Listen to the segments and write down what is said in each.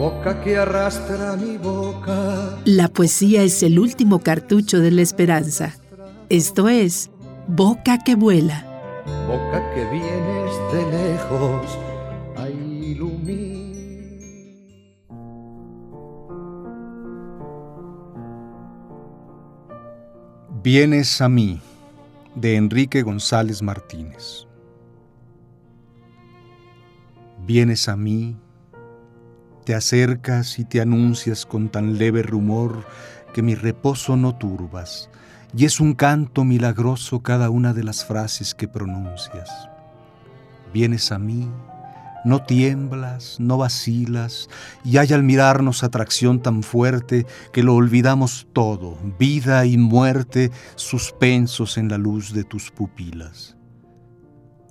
boca que arrastra mi boca. La poesía es el último cartucho de la esperanza. Esto es Boca que vuela. Boca que vienes de lejos a iluminar. Vienes a mí, de Enrique González Martínez. Vienes a mí, te acercas y te anuncias con tan leve rumor que mi reposo no turbas, y es un canto milagroso cada una de las frases que pronuncias. Vienes a mí, no tiemblas, no vacilas, y hay al mirarnos atracción tan fuerte que lo olvidamos todo, vida y muerte, suspensos en la luz de tus pupilas.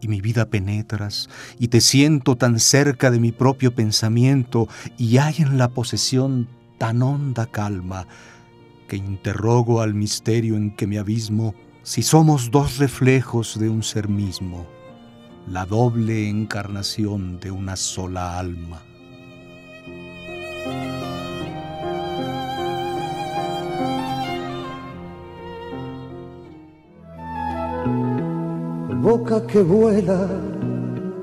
Y mi vida penetras, y te siento tan cerca de mi propio pensamiento, y hay en la posesión tan honda calma, que interrogo al misterio en que me abismo si somos dos reflejos de un ser mismo la doble encarnación de una sola alma. Boca que vuela.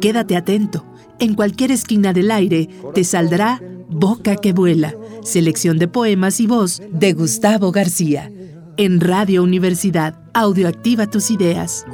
Quédate atento. En cualquier esquina del aire te saldrá Boca que vuela, selección de poemas y voz de Gustavo García. En Radio Universidad, audioactiva tus ideas.